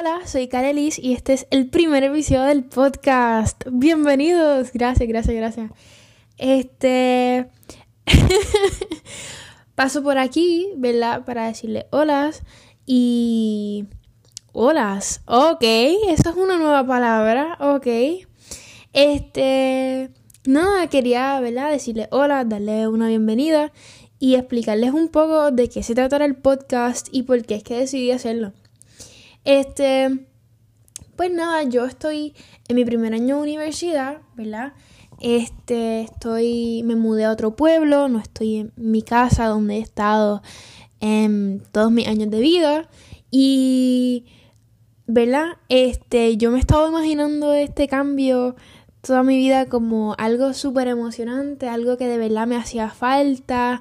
Hola, soy Karelis y este es el primer episodio del podcast. Bienvenidos. Gracias, gracias, gracias. Este paso por aquí, ¿verdad? Para decirle holas y holas. Ok, esa es una nueva palabra. Ok. Este nada, quería, ¿verdad? Decirle hola, darle una bienvenida y explicarles un poco de qué se tratará el podcast y por qué es que decidí hacerlo. Este, pues nada, yo estoy en mi primer año de universidad, ¿verdad? Este, estoy, me mudé a otro pueblo, no estoy en mi casa donde he estado en todos mis años de vida y, ¿verdad? Este, yo me he estado imaginando este cambio toda mi vida como algo súper emocionante, algo que de verdad me hacía falta,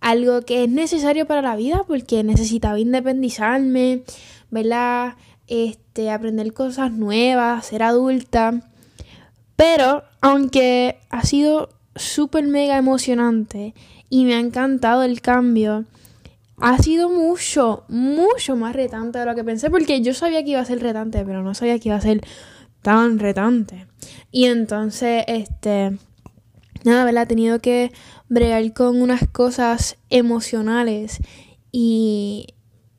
algo que es necesario para la vida porque necesitaba independizarme, ¿verdad? Este, aprender cosas nuevas, ser adulta. Pero, aunque ha sido súper mega emocionante y me ha encantado el cambio, ha sido mucho, mucho más retante de lo que pensé, porque yo sabía que iba a ser retante, pero no sabía que iba a ser tan retante. Y entonces, este, nada, ¿verdad? He tenido que bregar con unas cosas emocionales y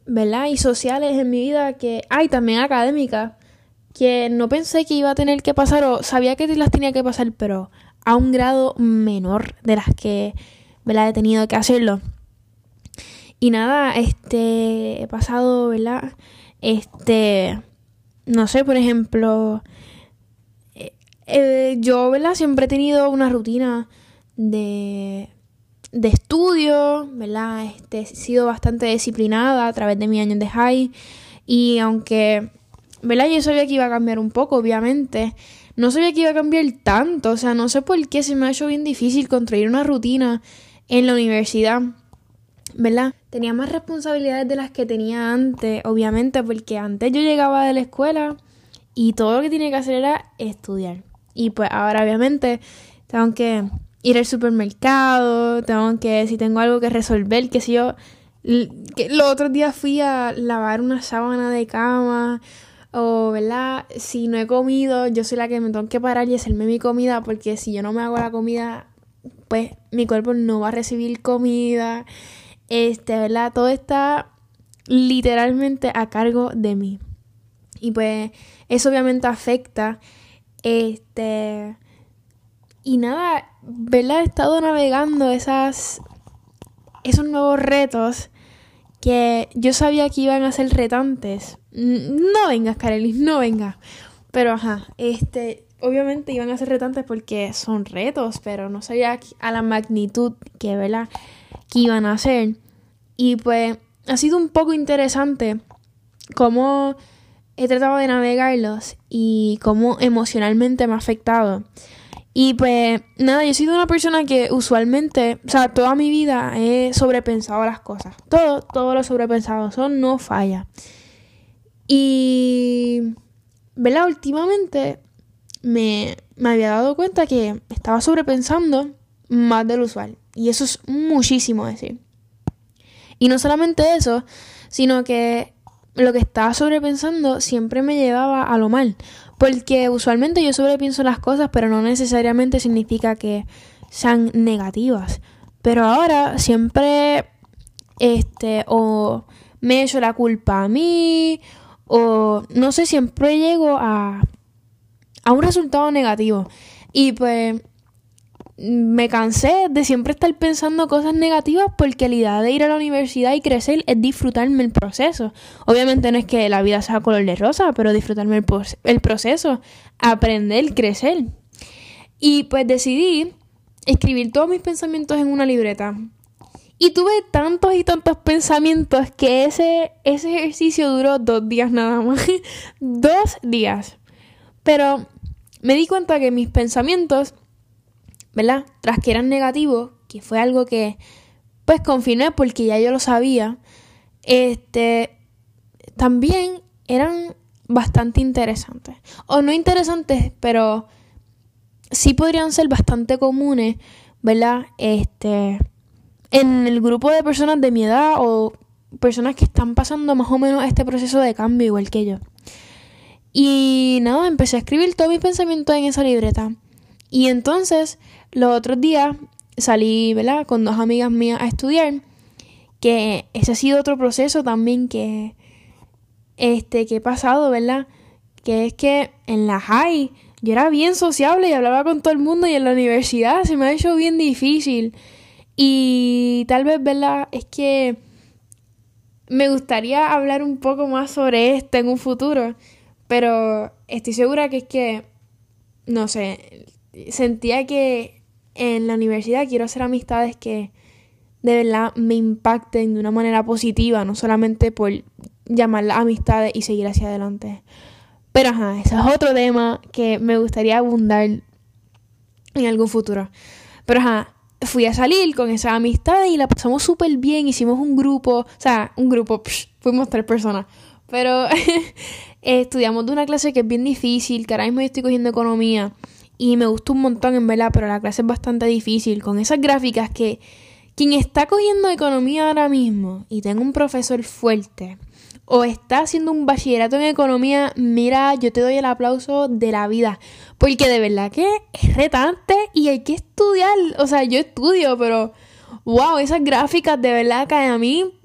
¿verdad? Y sociales en mi vida que hay también académicas que no pensé que iba a tener que pasar o sabía que las tenía que pasar, pero a un grado menor de las que, ¿verdad? He tenido que hacerlo. Y nada, este, he pasado, ¿verdad? Este, no sé, por ejemplo, eh, eh, yo, ¿verdad? Siempre he tenido una rutina de de estudio, ¿verdad? Este, he sido bastante disciplinada a través de mi años de high y aunque, ¿verdad? Yo sabía que iba a cambiar un poco, obviamente, no sabía que iba a cambiar tanto, o sea, no sé por qué se me ha hecho bien difícil construir una rutina en la universidad, ¿verdad? Tenía más responsabilidades de las que tenía antes, obviamente, porque antes yo llegaba de la escuela y todo lo que tenía que hacer era estudiar. Y pues ahora obviamente tengo que ir al supermercado, tengo que, si tengo algo que resolver, que si yo, que los otros días fui a lavar una sábana de cama, o, ¿verdad? Si no he comido, yo soy la que me tengo que parar y hacerme mi comida, porque si yo no me hago la comida, pues mi cuerpo no va a recibir comida, este, ¿verdad? Todo está literalmente a cargo de mí. Y pues eso obviamente afecta, este, y nada, ¿verdad? He estado navegando esas, esos nuevos retos que yo sabía que iban a ser retantes. No vengas, Karelis, no vengas. Pero ajá, este, obviamente iban a ser retantes porque son retos, pero no sabía a la magnitud que, ¿verdad? que iban a ser. Y pues ha sido un poco interesante cómo he tratado de navegarlos y cómo emocionalmente me ha afectado. Y pues nada, yo he sido una persona que usualmente, o sea, toda mi vida he sobrepensado las cosas. Todo, todo lo sobrepensado, eso no falla. Y, ¿verdad? Últimamente me, me había dado cuenta que estaba sobrepensando más del usual. Y eso es muchísimo decir. Y no solamente eso, sino que lo que estaba sobrepensando siempre me llevaba a lo mal. Porque usualmente yo sobrepienso las cosas, pero no necesariamente significa que sean negativas. Pero ahora siempre, este, o me echo la culpa a mí, o no sé, siempre llego a, a un resultado negativo. Y pues me cansé de siempre estar pensando cosas negativas porque la idea de ir a la universidad y crecer es disfrutarme el proceso. Obviamente no es que la vida sea color de rosa, pero disfrutarme el, el proceso, aprender, crecer. Y pues decidí escribir todos mis pensamientos en una libreta. Y tuve tantos y tantos pensamientos que ese, ese ejercicio duró dos días nada más. dos días. Pero me di cuenta que mis pensamientos ¿verdad? Tras que eran negativos, que fue algo que pues confirmé porque ya yo lo sabía, este, también eran bastante interesantes. O no interesantes, pero sí podrían ser bastante comunes, ¿verdad? Este, en el grupo de personas de mi edad o personas que están pasando más o menos este proceso de cambio igual que yo. Y nada, empecé a escribir todos mis pensamientos en esa libreta. Y entonces, los otros días salí, ¿verdad? Con dos amigas mías a estudiar. Que ese ha sido otro proceso también que, este, que he pasado, ¿verdad? Que es que en la high yo era bien sociable y hablaba con todo el mundo y en la universidad se me ha hecho bien difícil. Y tal vez, ¿verdad? Es que me gustaría hablar un poco más sobre esto en un futuro, pero estoy segura que es que, no sé, sentía que en la universidad quiero hacer amistades que de verdad me impacten de una manera positiva, no solamente por llamarlas amistades y seguir hacia adelante. Pero ajá, ese es otro tema que me gustaría abundar en algún futuro. Pero ajá, fui a salir con esa amistad y la pasamos súper bien. Hicimos un grupo, o sea, un grupo, fuimos tres personas. Pero estudiamos de una clase que es bien difícil, que ahora mismo yo estoy cogiendo economía. Y me gustó un montón, en verdad, pero la clase es bastante difícil. Con esas gráficas que quien está cogiendo economía ahora mismo y tenga un profesor fuerte o está haciendo un bachillerato en economía, mira, yo te doy el aplauso de la vida. Porque de verdad que es retante y hay que estudiar. O sea, yo estudio, pero wow, esas gráficas de verdad que a mí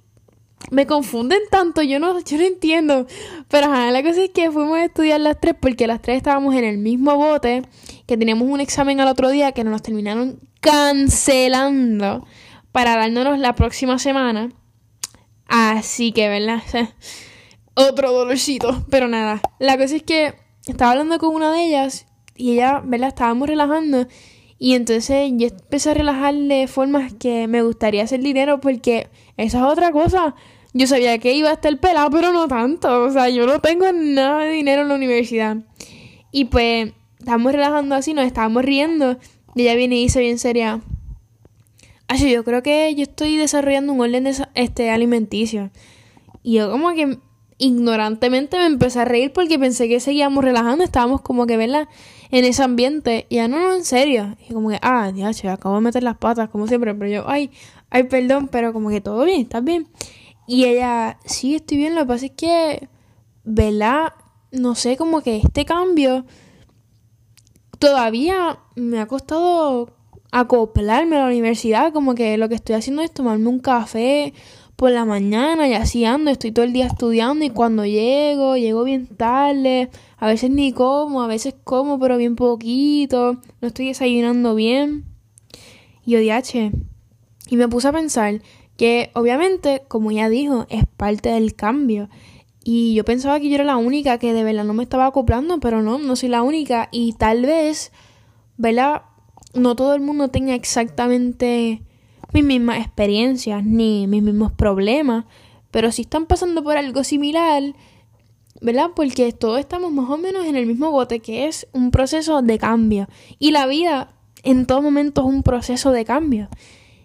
me confunden tanto, yo no, yo no entiendo. Pero la cosa es que fuimos a estudiar las tres porque las tres estábamos en el mismo bote, que teníamos un examen al otro día que nos terminaron cancelando para dárnoslos la próxima semana. Así que, ¿verdad? Otro dolorcito. Pero nada. La cosa es que estaba hablando con una de ellas y ella, ¿verdad? Estábamos relajando. Y entonces yo empecé a relajar de formas que me gustaría hacer dinero porque esa es otra cosa. Yo sabía que iba a estar pelado, pero no tanto. O sea, yo no tengo nada de dinero en la universidad. Y pues, estábamos relajando así, nos estábamos riendo. Y ella viene y dice bien seria, Así, yo creo que yo estoy desarrollando un orden de, este, alimenticio. Y yo como que ignorantemente me empecé a reír porque pensé que seguíamos relajando, estábamos como que, ¿verdad? En ese ambiente. Y ya no, no, en serio. Y como que, ah, dios, acabo de meter las patas, como siempre. Pero yo, ay, ay, perdón, pero como que todo bien, ¿estás bien? Y ella, sí, estoy bien, lo que pasa es que, ¿verdad? No sé, como que este cambio todavía me ha costado acoplarme a la universidad, como que lo que estoy haciendo es tomarme un café por la mañana y así ando, estoy todo el día estudiando y cuando llego, llego bien tarde, a veces ni como, a veces como pero bien poquito, no estoy desayunando bien. Y odiache. Y me puse a pensar que obviamente, como ya dijo, es parte del cambio. Y yo pensaba que yo era la única que de verdad no me estaba acoplando, pero no, no soy la única. Y tal vez, ¿verdad? no todo el mundo tenga exactamente mis mismas experiencias ni mis mismos problemas, pero si están pasando por algo similar, ¿verdad? Porque todos estamos más o menos en el mismo bote, que es un proceso de cambio. Y la vida en todo momento es un proceso de cambio.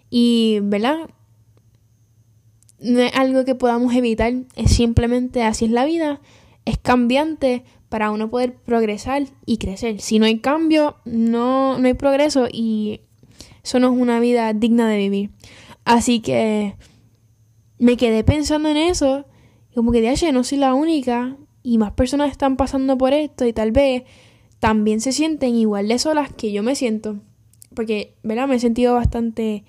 Y, ¿verdad? No es algo que podamos evitar, es simplemente así es la vida, es cambiante, para uno poder progresar y crecer. Si no hay cambio, no, no hay progreso y eso no es una vida digna de vivir. Así que me quedé pensando en eso, y como que de no soy la única y más personas están pasando por esto y tal vez también se sienten igual de solas que yo me siento. Porque, ¿verdad? Me he sentido bastante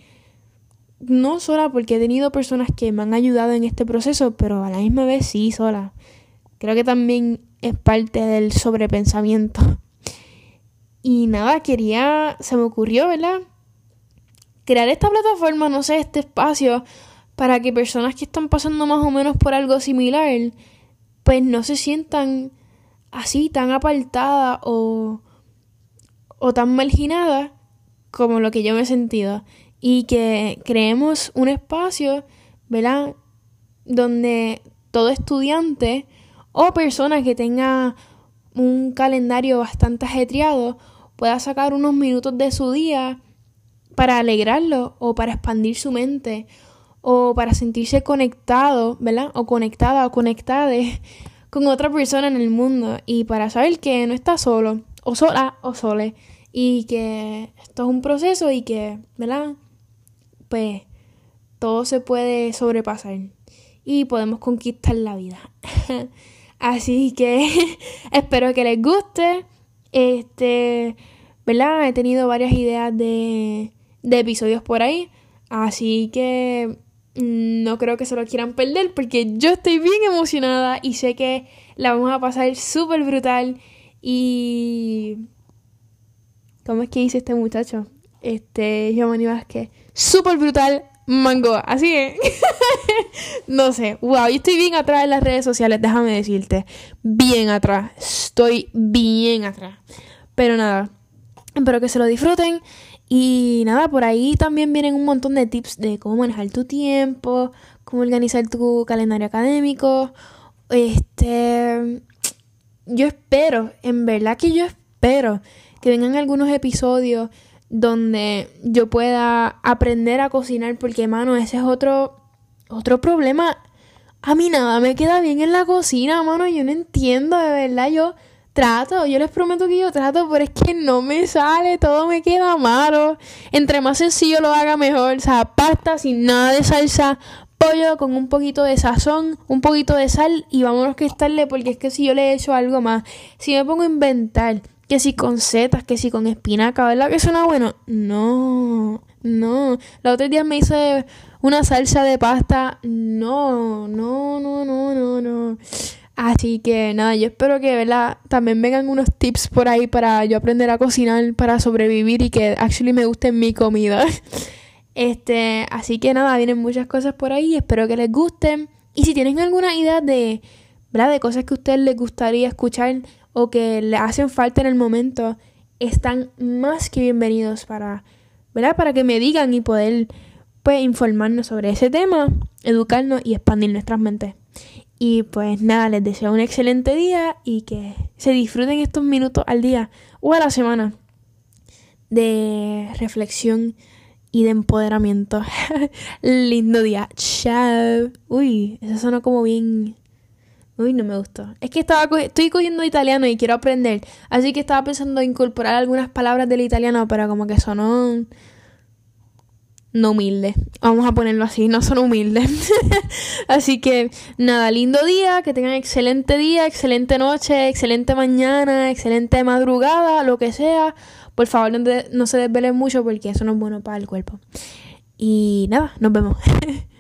no sola porque he tenido personas que me han ayudado en este proceso, pero a la misma vez sí sola. Creo que también es parte del sobrepensamiento. Y nada, quería, se me ocurrió, ¿verdad? Crear esta plataforma, no sé, este espacio, para que personas que están pasando más o menos por algo similar, pues no se sientan así, tan apartadas o, o tan marginadas como lo que yo me he sentido. Y que creemos un espacio, ¿verdad? Donde todo estudiante o persona que tenga un calendario bastante ajetreado pueda sacar unos minutos de su día para alegrarlo o para expandir su mente o para sentirse conectado, ¿verdad? O conectada o conectada con otra persona en el mundo y para saber que no está solo o sola o sole y que esto es un proceso y que, ¿verdad? Pues todo se puede sobrepasar y podemos conquistar la vida. Así que espero que les guste. Este, ¿verdad? He tenido varias ideas de, de episodios por ahí. Así que no creo que se lo quieran perder porque yo estoy bien emocionada y sé que la vamos a pasar súper brutal. Y. ¿Cómo es que dice este muchacho? Este, Giovanni Vázquez. Súper brutal, mango. Así que. no sé. Wow, yo estoy bien atrás en las redes sociales, déjame decirte. Bien atrás. Estoy bien atrás. Pero nada. Espero que se lo disfruten. Y nada, por ahí también vienen un montón de tips de cómo manejar tu tiempo, cómo organizar tu calendario académico. Este. Yo espero, en verdad que yo espero que vengan algunos episodios donde yo pueda aprender a cocinar, porque, mano, ese es otro, otro problema. A mí nada me queda bien en la cocina, mano. Yo no entiendo, de verdad. Yo Trato, yo les prometo que yo trato, pero es que no me sale, todo me queda malo. Entre más sencillo lo haga mejor, o sea, pasta sin nada de salsa, pollo con un poquito de sazón, un poquito de sal y vámonos que estarle porque es que si yo le he hecho algo más, si me pongo a inventar, que si con setas, que si con espinaca, ¿verdad que suena bueno? No, no. La otra día me hice una salsa de pasta, no, no, no, no, no, no. Así que nada, yo espero que ¿verdad? también vengan unos tips por ahí para yo aprender a cocinar, para sobrevivir y que actually me guste mi comida. Este, así que nada, vienen muchas cosas por ahí, espero que les gusten. Y si tienen alguna idea de, ¿verdad? de cosas que a ustedes les gustaría escuchar o que le hacen falta en el momento, están más que bienvenidos para, ¿verdad? Para que me digan y poder pues informarnos sobre ese tema, educarnos y expandir nuestras mentes. Y pues nada, les deseo un excelente día y que se disfruten estos minutos al día o a la semana de reflexión y de empoderamiento. Lindo día. Chao. Uy, eso suena como bien... Uy, no me gustó. Es que estaba estoy cogiendo italiano y quiero aprender. Así que estaba pensando en incorporar algunas palabras del italiano, pero como que sonó no humilde. Vamos a ponerlo así, no son humildes. así que nada, lindo día, que tengan excelente día, excelente noche, excelente mañana, excelente madrugada, lo que sea. Por favor, no se desvelen mucho porque eso no es bueno para el cuerpo. Y nada, nos vemos.